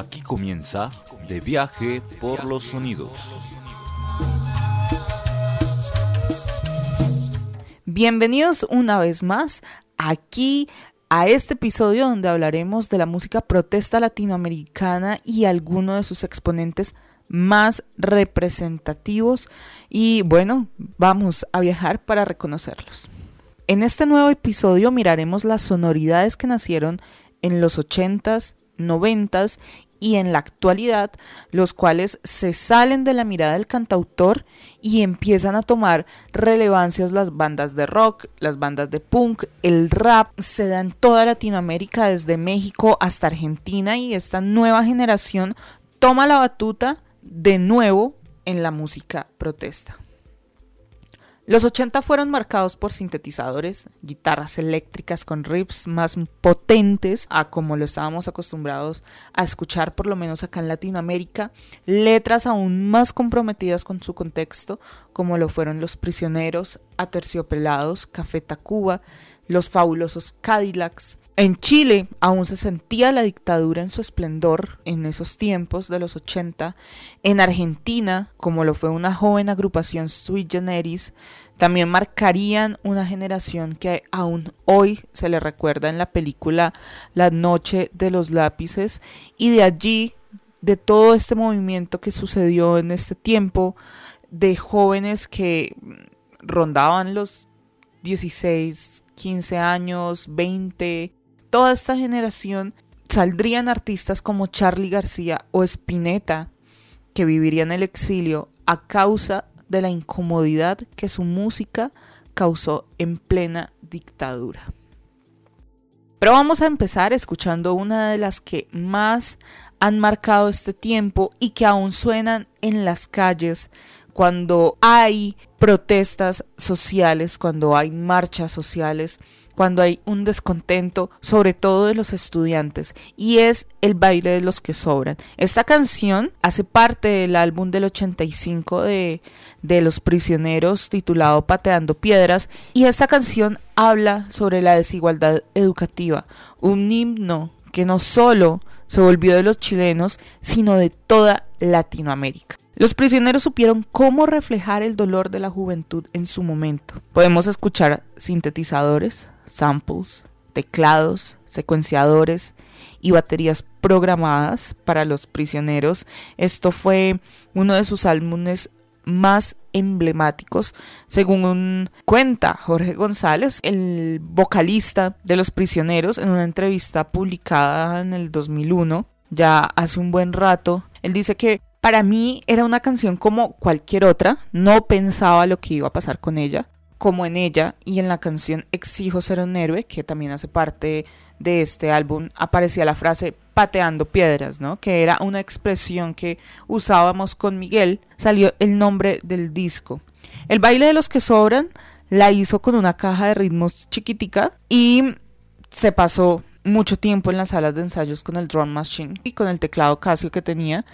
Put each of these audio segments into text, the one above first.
Aquí comienza De viaje por los sonidos. Bienvenidos una vez más aquí a este episodio donde hablaremos de la música protesta latinoamericana y algunos de sus exponentes más representativos y bueno, vamos a viajar para reconocerlos. En este nuevo episodio miraremos las sonoridades que nacieron en los 80s, 90s y en la actualidad, los cuales se salen de la mirada del cantautor y empiezan a tomar relevancias las bandas de rock, las bandas de punk, el rap, se da en toda Latinoamérica, desde México hasta Argentina y esta nueva generación toma la batuta de nuevo en la música protesta. Los 80 fueron marcados por sintetizadores, guitarras eléctricas con riffs más potentes a como lo estábamos acostumbrados a escuchar por lo menos acá en Latinoamérica, letras aún más comprometidas con su contexto, como lo fueron Los Prisioneros, Aterciopelados, Café Tacuba, Los Fabulosos Cadillacs, en Chile aún se sentía la dictadura en su esplendor en esos tiempos de los 80. En Argentina, como lo fue una joven agrupación sui generis, también marcarían una generación que aún hoy se le recuerda en la película La Noche de los Lápices y de allí, de todo este movimiento que sucedió en este tiempo, de jóvenes que rondaban los 16, 15 años, 20, toda esta generación saldrían artistas como Charlie García o Spinetta, que vivirían el exilio a causa de la incomodidad que su música causó en plena dictadura. Pero vamos a empezar escuchando una de las que más han marcado este tiempo y que aún suenan en las calles cuando hay protestas sociales, cuando hay marchas sociales, cuando hay un descontento, sobre todo de los estudiantes, y es el baile de los que sobran. Esta canción hace parte del álbum del 85 de, de Los Prisioneros titulado Pateando Piedras, y esta canción habla sobre la desigualdad educativa, un himno que no solo se volvió de los chilenos, sino de toda Latinoamérica. Los prisioneros supieron cómo reflejar el dolor de la juventud en su momento. Podemos escuchar sintetizadores, samples, teclados, secuenciadores y baterías programadas para los prisioneros. Esto fue uno de sus álbumes más emblemáticos, según cuenta Jorge González, el vocalista de Los Prisioneros, en una entrevista publicada en el 2001, ya hace un buen rato. Él dice que para mí era una canción como cualquier otra, no pensaba lo que iba a pasar con ella, como en ella y en la canción Exijo ser un héroe, que también hace parte de este álbum, aparecía la frase pateando piedras, ¿no? Que era una expresión que usábamos con Miguel, salió el nombre del disco. El baile de los que sobran la hizo con una caja de ritmos chiquitica y se pasó mucho tiempo en las salas de ensayos con el drum machine y con el teclado Casio que tenía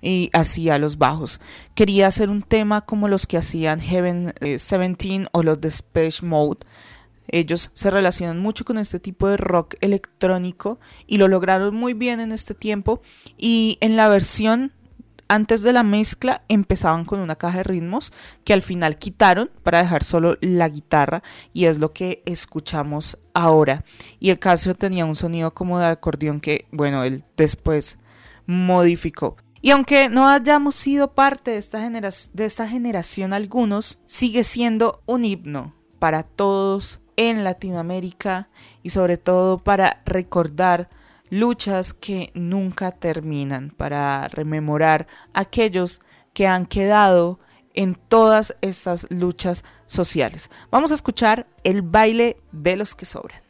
y hacía los bajos. Quería hacer un tema como los que hacían Heaven 17 eh, o los de Space Mode. Ellos se relacionan mucho con este tipo de rock electrónico y lo lograron muy bien en este tiempo y en la versión antes de la mezcla empezaban con una caja de ritmos que al final quitaron para dejar solo la guitarra y es lo que escuchamos ahora. Y el Casio tenía un sonido como de acordeón que, bueno, él después modificó. Y aunque no hayamos sido parte de esta, de esta generación algunos, sigue siendo un himno para todos en Latinoamérica y sobre todo para recordar luchas que nunca terminan, para rememorar aquellos que han quedado en todas estas luchas sociales. Vamos a escuchar el baile de los que sobran.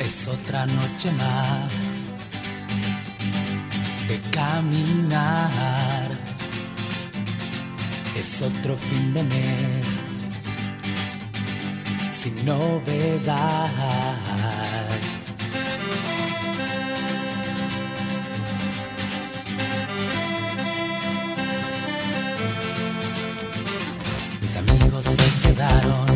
Es otra noche más de caminar es otro fin de mes sin novedad. Mis amigos se quedaron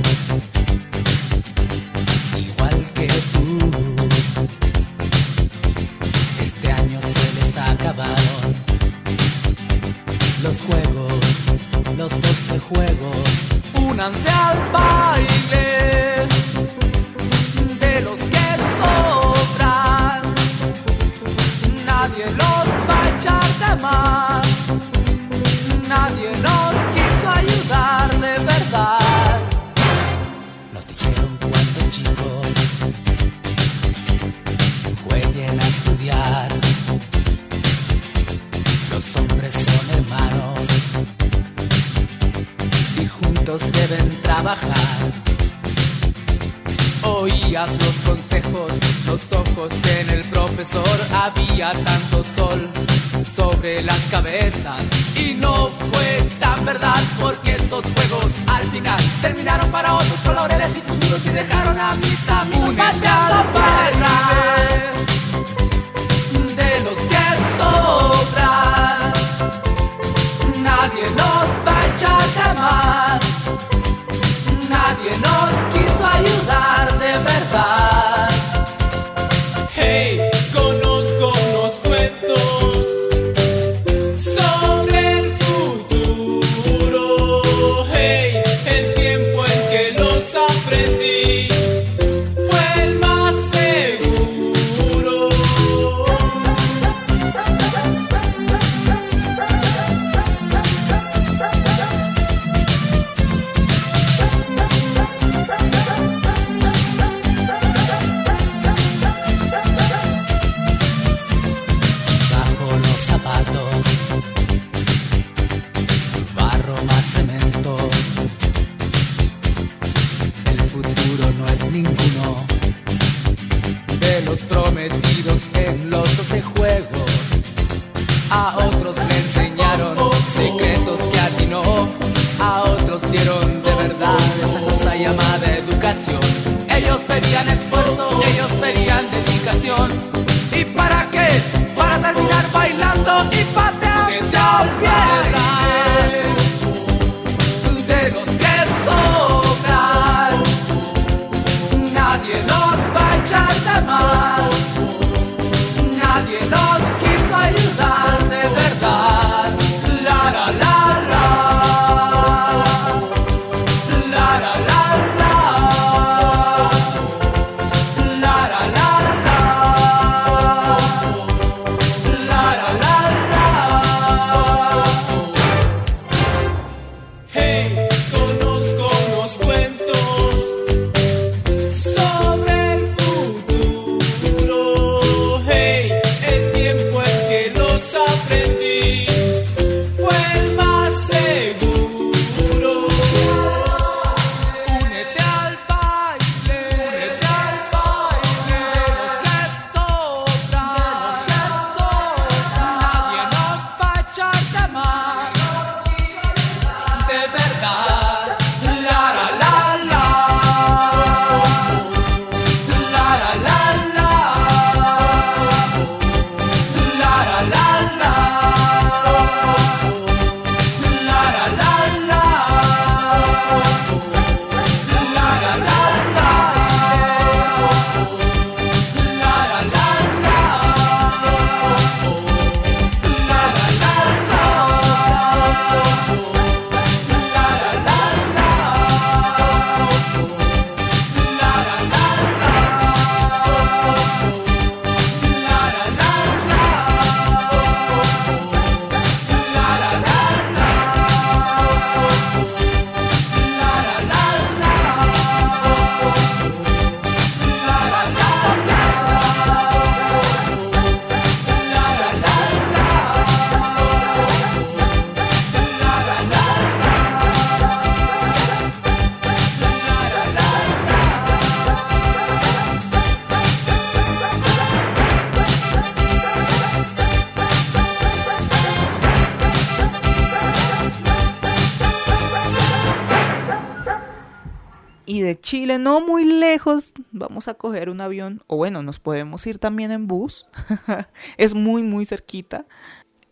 lejos, vamos a coger un avión, o bueno, nos podemos ir también en bus, es muy, muy cerquita.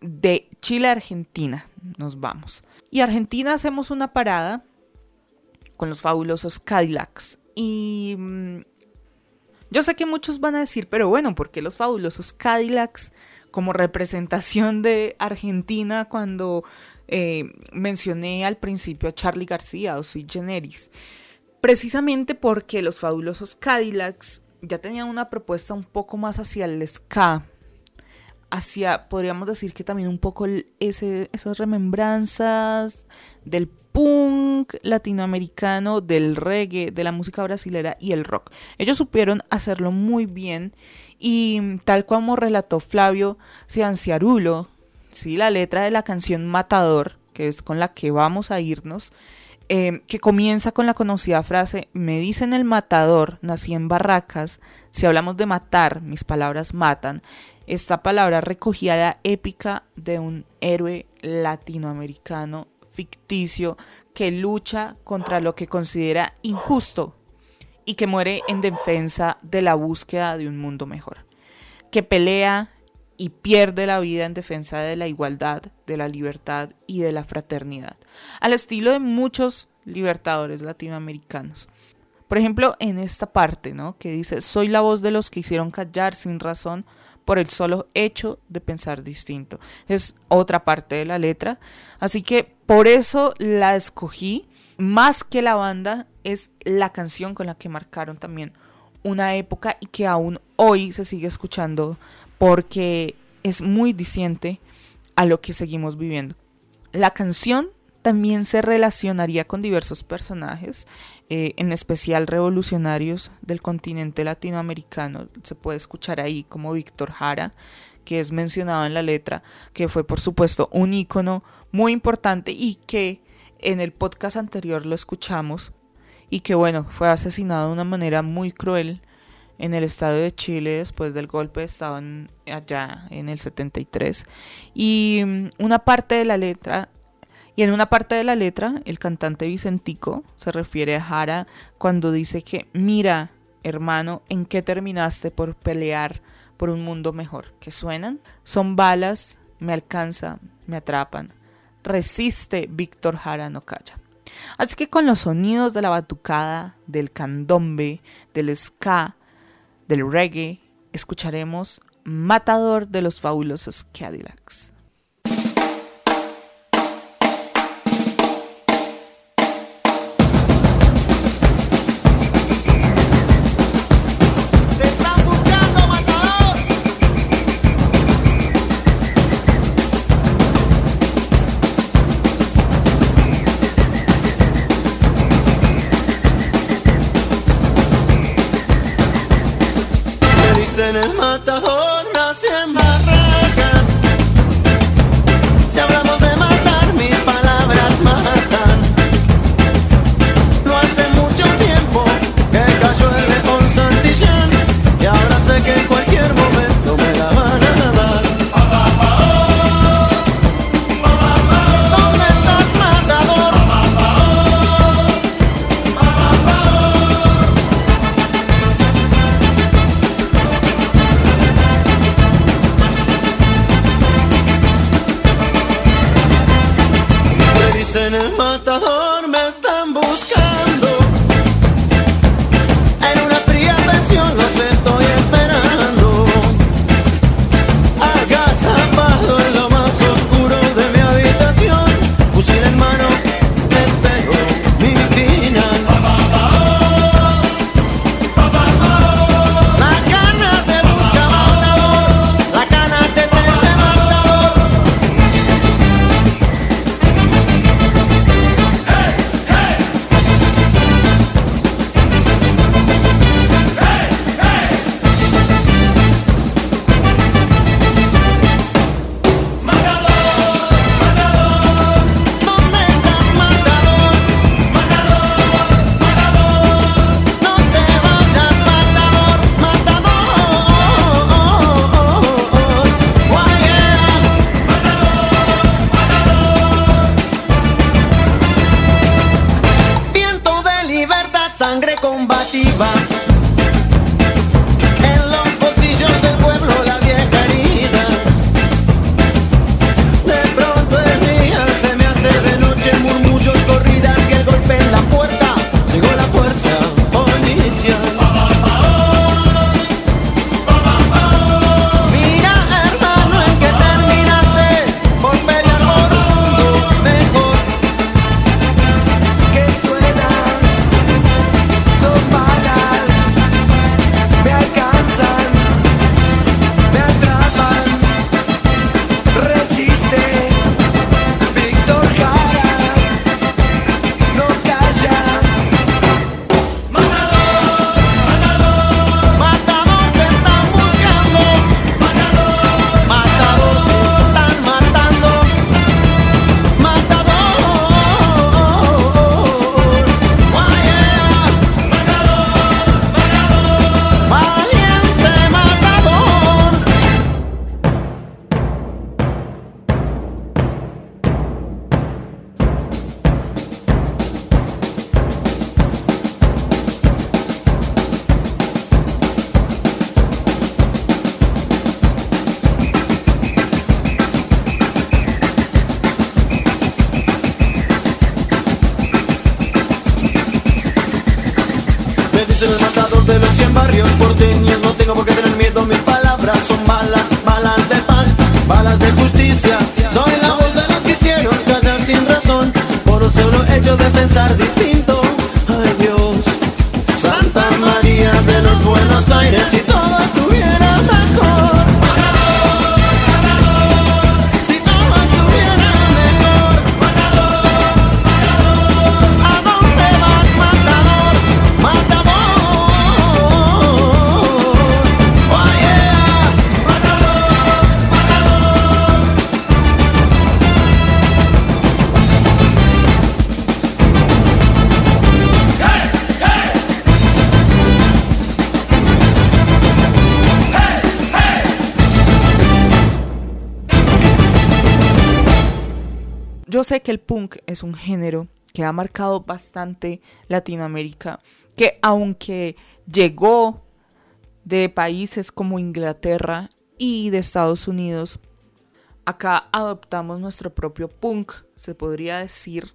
De Chile a Argentina nos vamos. Y Argentina hacemos una parada con los fabulosos Cadillacs. Y mm, yo sé que muchos van a decir, pero bueno, ¿por qué los fabulosos Cadillacs como representación de Argentina cuando eh, mencioné al principio a Charlie García o Sui Generis? Precisamente porque los fabulosos Cadillacs ya tenían una propuesta un poco más hacia el ska, hacia, podríamos decir que también un poco esas remembranzas del punk latinoamericano, del reggae, de la música brasilera y el rock. Ellos supieron hacerlo muy bien y tal como relató Flavio Cianciarulo, sí, la letra de la canción Matador, que es con la que vamos a irnos, eh, que comienza con la conocida frase, me dicen el matador, nací en Barracas, si hablamos de matar, mis palabras matan, esta palabra recogía la épica de un héroe latinoamericano ficticio que lucha contra lo que considera injusto y que muere en defensa de la búsqueda de un mundo mejor, que pelea y pierde la vida en defensa de la igualdad, de la libertad y de la fraternidad, al estilo de muchos libertadores latinoamericanos. Por ejemplo, en esta parte, ¿no? Que dice, soy la voz de los que hicieron callar sin razón por el solo hecho de pensar distinto. Es otra parte de la letra. Así que por eso la escogí. Más que la banda, es la canción con la que marcaron también una época y que aún hoy se sigue escuchando porque es muy diciente a lo que seguimos viviendo. La canción también se relacionaría con diversos personajes, eh, en especial revolucionarios del continente latinoamericano. Se puede escuchar ahí como Víctor Jara, que es mencionado en la letra, que fue por supuesto un ícono muy importante y que en el podcast anterior lo escuchamos y que bueno, fue asesinado de una manera muy cruel en el estado de Chile después del golpe de estado allá en el 73 y mm, una parte de la letra y en una parte de la letra el cantante Vicentico se refiere a Jara cuando dice que mira hermano en qué terminaste por pelear por un mundo mejor que suenan son balas me alcanza me atrapan. Resiste Víctor Jara no calla. Así que con los sonidos de la batucada, del candombe, del ska, del reggae, escucharemos Matador de los fabulosos Cadillacs. Me dicen el matador, son balas Balas de paz, balas de justicia. Soy la voz de los que hicieron callar sin razón Por un solo hecho de pensar distinto que el punk es un género que ha marcado bastante Latinoamérica, que aunque llegó de países como Inglaterra y de Estados Unidos, acá adoptamos nuestro propio punk, se podría decir,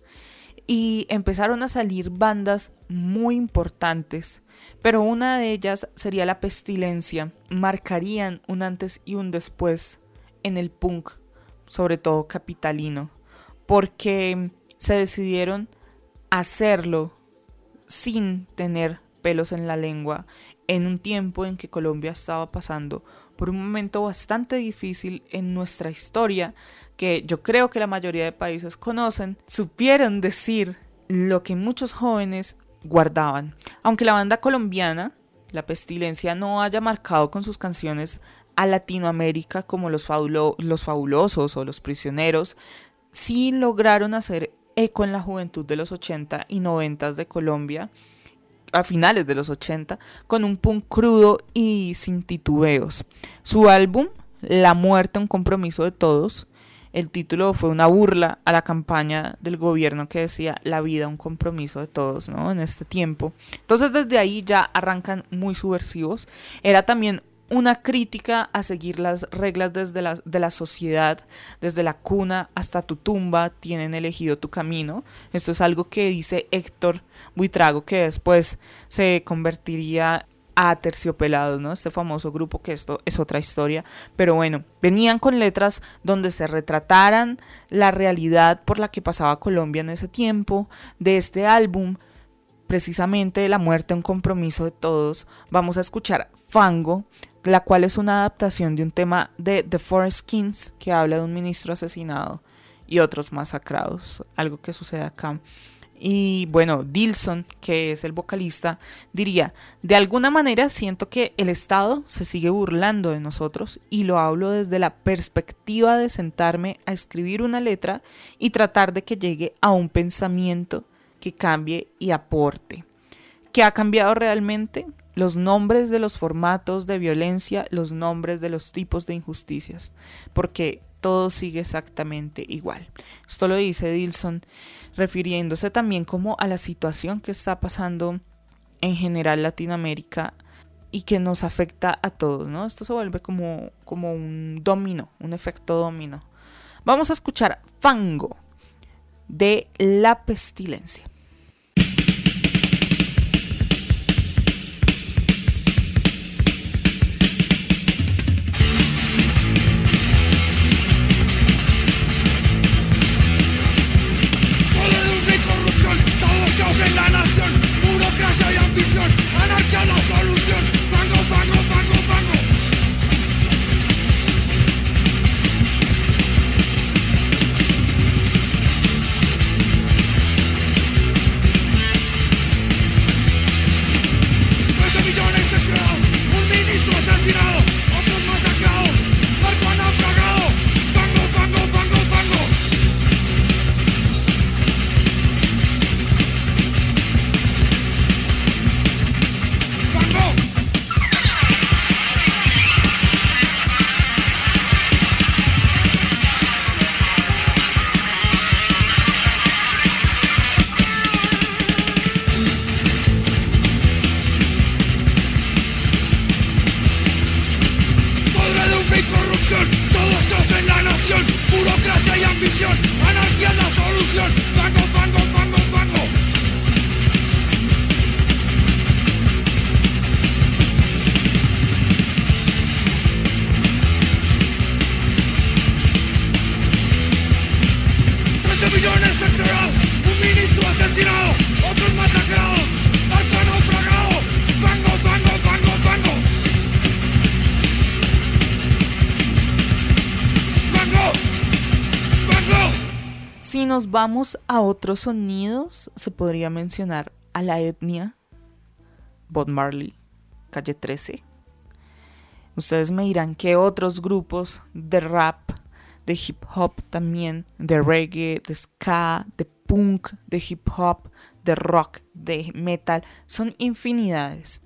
y empezaron a salir bandas muy importantes, pero una de ellas sería La Pestilencia, marcarían un antes y un después en el punk, sobre todo capitalino, porque se decidieron hacerlo sin tener pelos en la lengua en un tiempo en que Colombia estaba pasando por un momento bastante difícil en nuestra historia que yo creo que la mayoría de países conocen, supieron decir lo que muchos jóvenes guardaban. Aunque la banda colombiana, La Pestilencia, no haya marcado con sus canciones a Latinoamérica como los, fabulo- los fabulosos o los prisioneros, sí lograron hacer eco en la juventud de los 80 y 90 de Colombia, a finales de los 80, con un punk crudo y sin titubeos. Su álbum, La muerte, un compromiso de todos, el título fue una burla a la campaña del gobierno que decía la vida un compromiso de todos, ¿no? En este tiempo. Entonces desde ahí ya arrancan muy subversivos. Era también una crítica a seguir las reglas desde la, de la sociedad, desde la cuna hasta tu tumba, tienen elegido tu camino. Esto es algo que dice Héctor Buitrago, que después se convertiría a Terciopelados, ¿no? Este famoso grupo que esto es otra historia, pero bueno, venían con letras donde se retrataran la realidad por la que pasaba Colombia en ese tiempo, de este álbum precisamente La muerte, un compromiso de todos, vamos a escuchar Fango, la cual es una adaptación de un tema de The Forest Kings que habla de un ministro asesinado y otros masacrados, algo que sucede acá. Y bueno, Dilson, que es el vocalista, diría, de alguna manera siento que el Estado se sigue burlando de nosotros y lo hablo desde la perspectiva de sentarme a escribir una letra y tratar de que llegue a un pensamiento que cambie y aporte. ¿Qué ha cambiado realmente? Los nombres de los formatos de violencia, los nombres de los tipos de injusticias, porque todo sigue exactamente igual. Esto lo dice Dilson, refiriéndose también como a la situación que está pasando en general Latinoamérica y que nos afecta a todos, ¿no? Esto se vuelve como, como un dominó, un efecto dominó. Vamos a escuchar Fango de La Pestilencia. Nos vamos a otros sonidos, se podría mencionar a la etnia, Bob Marley, Calle 13. Ustedes me dirán que otros grupos de rap, de hip hop también, de reggae, de ska, de punk, de hip hop, de rock, de metal, son infinidades.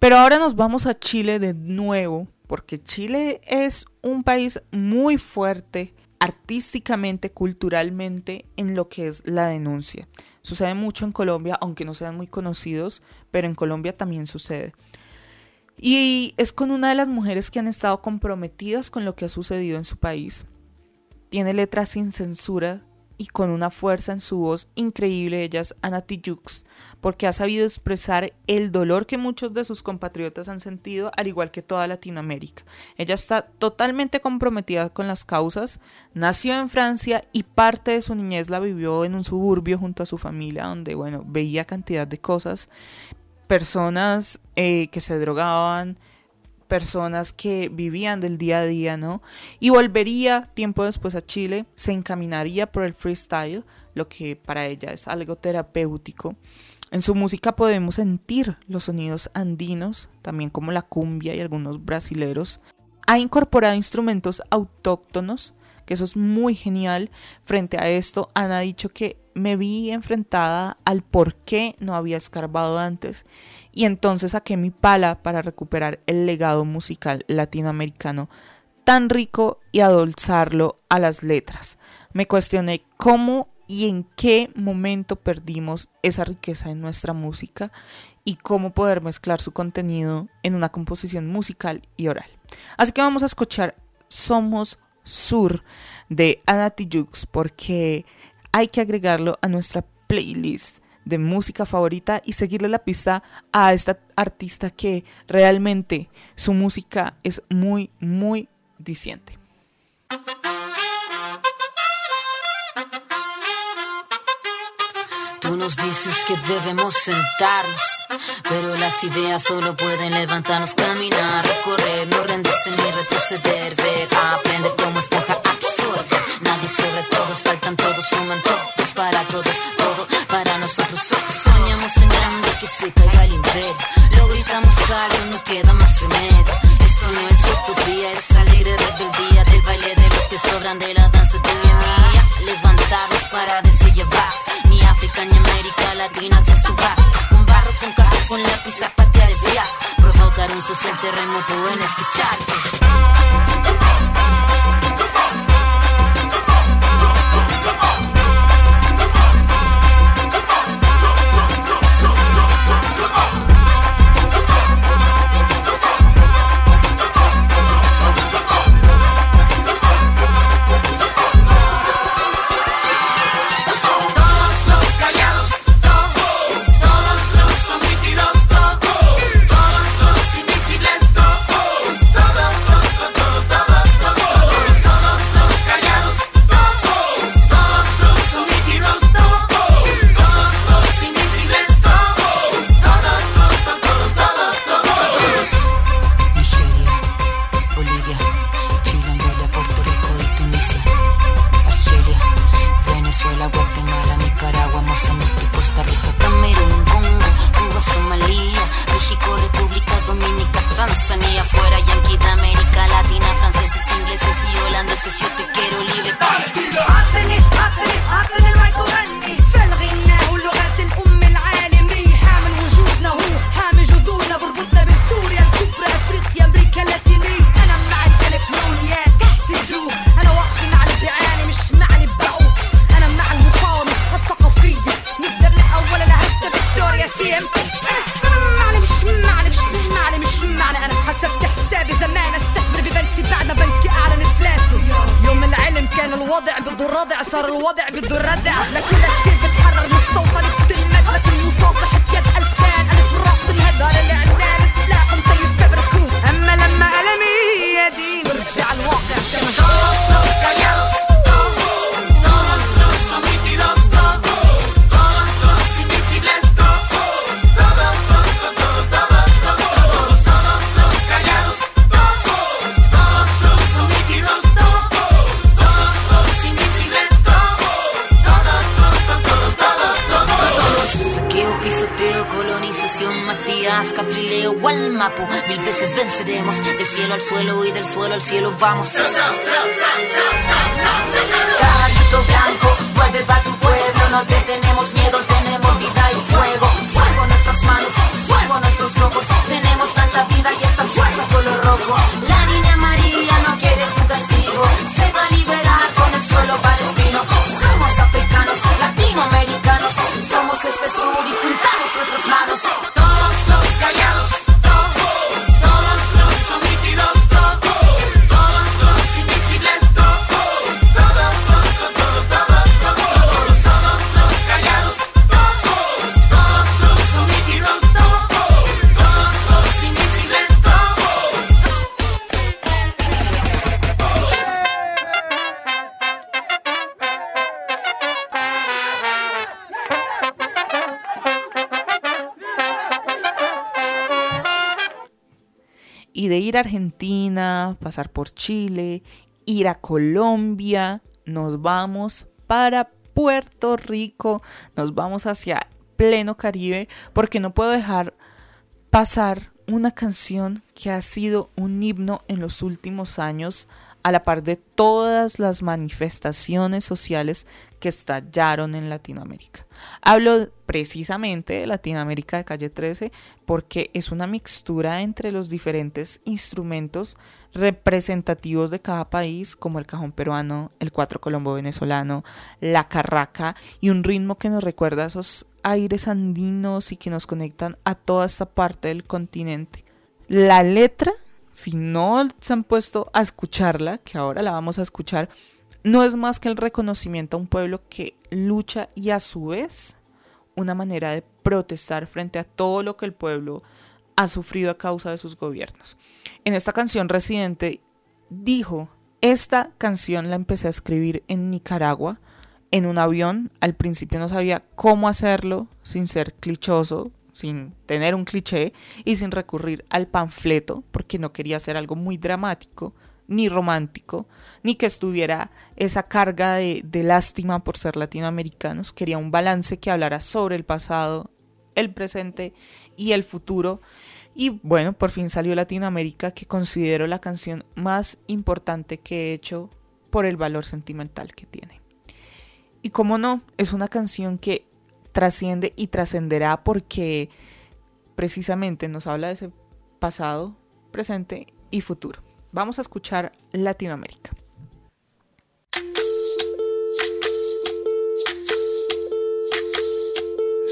Pero ahora nos vamos a Chile de nuevo, porque Chile es un país muy fuerte artísticamente, culturalmente, en lo que es la denuncia. Sucede mucho en Colombia, aunque no sean muy conocidos, pero en Colombia también sucede. Y es con una de las mujeres que han estado comprometidas con lo que ha sucedido en su país. Tiene letras sin censura y con una fuerza en su voz increíble. Ella es Ana Tijoux, porque ha sabido expresar el dolor que muchos de sus compatriotas han sentido, al igual que toda Latinoamérica. Ella está totalmente comprometida con las causas, nació en Francia y parte de su niñez la vivió en un suburbio junto a su familia, donde, bueno, veía cantidad de cosas, personas eh, que se drogaban, personas que vivían del día a día, ¿no? Y volvería tiempo después a Chile, se encaminaría por el freestyle, lo que para ella es algo terapéutico. En su música podemos sentir los sonidos andinos, también como la cumbia y algunos brasileros. Ha incorporado instrumentos autóctonos, que eso es muy genial. Frente a esto, Ana ha dicho que me vi enfrentada al por qué no había escarbado antes y entonces saqué mi pala para recuperar el legado musical latinoamericano tan rico y adolzarlo a las letras. Me cuestioné cómo y en qué momento perdimos esa riqueza en nuestra música y cómo poder mezclar su contenido en una composición musical y oral. Así que vamos a escuchar Somos Sur de Ana Tijoux porque hay que agregarlo a nuestra playlist de música favorita y seguirle la pista a esta artista que realmente su música es muy, muy diciente. Tú nos dices que debemos sentarnos, pero las ideas solo pueden levantarnos, caminar, recorrer, no rendirse ni retroceder, ver, aprender como esponja absorbe. Nadie sobre todos, faltan todos, suman todos para todos, todo para nosotros. Soñamos en grande que se caiga el imperio, lo gritamos algo, no queda más remedio. Esto no es utopía, es alegre rebeldía del baile de los que sobran de la danza tuya mía. Levantarnos para decir llevar, ni África ni América Latina se suba. Con barro, con casco, con lápiz a patear el fiasco. Provocar un social terremoto en este charco. Al cielo vamos. Caballito Y de ir a Argentina, pasar por Chile, ir a Colombia, nos vamos para Puerto Rico, nos vamos hacia pleno Caribe, porque no puedo dejar pasar una canción que ha sido un himno en los últimos años a la par de todas las manifestaciones sociales que estallaron en Latinoamérica. Hablo precisamente de Latinoamérica de Calle 13 porque es una mixtura entre los diferentes instrumentos representativos de cada país, como el cajón peruano, el cuatro colombo venezolano, la carraca y un ritmo que nos recuerda a esos aires andinos y que nos conectan a toda esta parte del continente. La letra, si no se han puesto a escucharla, que ahora la vamos a escuchar, no es más que el reconocimiento a un pueblo que lucha y a su vez una manera de protestar frente a todo lo que el pueblo ha sufrido a causa de sus gobiernos. En esta canción Residente dijo, esta canción la empecé a escribir en Nicaragua, en un avión, al principio no sabía cómo hacerlo sin ser clichoso, sin tener un cliché y sin recurrir al panfleto, porque no quería hacer algo muy dramático, ni romántico, ni que estuviera esa carga de, lástima por ser latinoamericanos. Quería un balance que hablara sobre el pasado, el presente y el futuro. Y bueno, por fin salió Latinoamérica, que considero la canción más importante que he hecho por el valor sentimental que tiene. Y como no, es una canción que trasciende y trascenderá porque precisamente nos habla de ese pasado, presente y futuro. Vamos a escuchar Latinoamérica.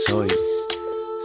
Soy,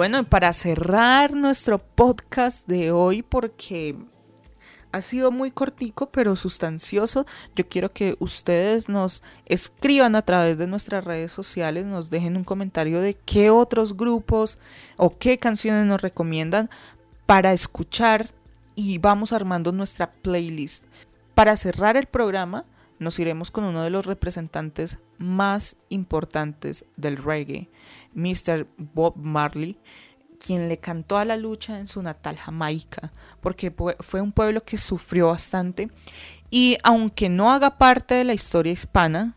bueno, para cerrar nuestro podcast de hoy, porque ha sido muy cortico pero sustancioso, yo quiero que ustedes nos escriban a través de nuestras redes sociales, nos dejen un comentario de qué otros grupos o qué canciones nos recomiendan para escuchar y vamos armando nuestra playlist. Para cerrar el programa, nos iremos con uno de los representantes más importantes del reggae, Mr. Bob Marley, quien le cantó a la lucha en su natal Jamaica, porque fue un pueblo que sufrió bastante y aunque no haga parte de la historia hispana,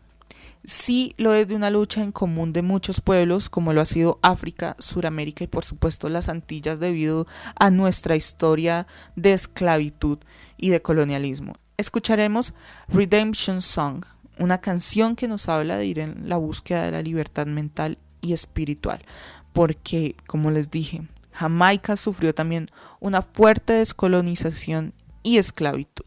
sí lo es de una lucha en común de muchos pueblos, como lo ha sido África, Suramérica y por supuesto las Antillas debido a nuestra historia de esclavitud y de colonialismo. Escucharemos Redemption Song, una canción que nos habla de ir en la búsqueda de la libertad mental y espiritual, porque, como les dije, Jamaica sufrió también una fuerte descolonización y esclavitud.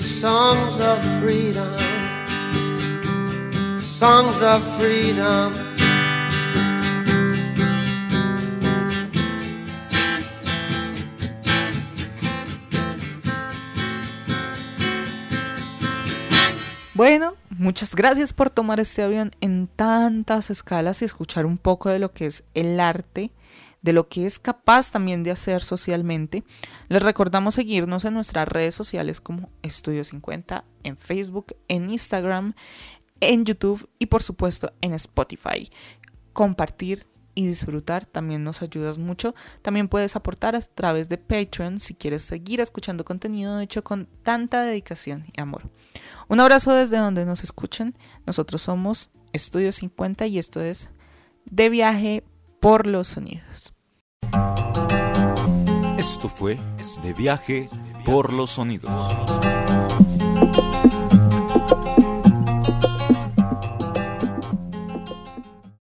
Songs of freedom, songs of freedom. Bueno, muchas gracias por tomar este avión en tantas escalas y escuchar un poco de lo que es el arte, de lo que es capaz también de hacer socialmente. Les recordamos seguirnos en nuestras redes sociales como Estudio 50, en Facebook, en Instagram, en YouTube y por supuesto en Spotify. Compartir y disfrutar también nos ayudas mucho. También puedes aportar a través de Patreon si quieres seguir escuchando contenido hecho con tanta dedicación y amor. Un abrazo desde donde nos escuchen. Nosotros somos Estudio 50 y esto es De viaje por los sonidos. Esto fue De viaje por los sonidos.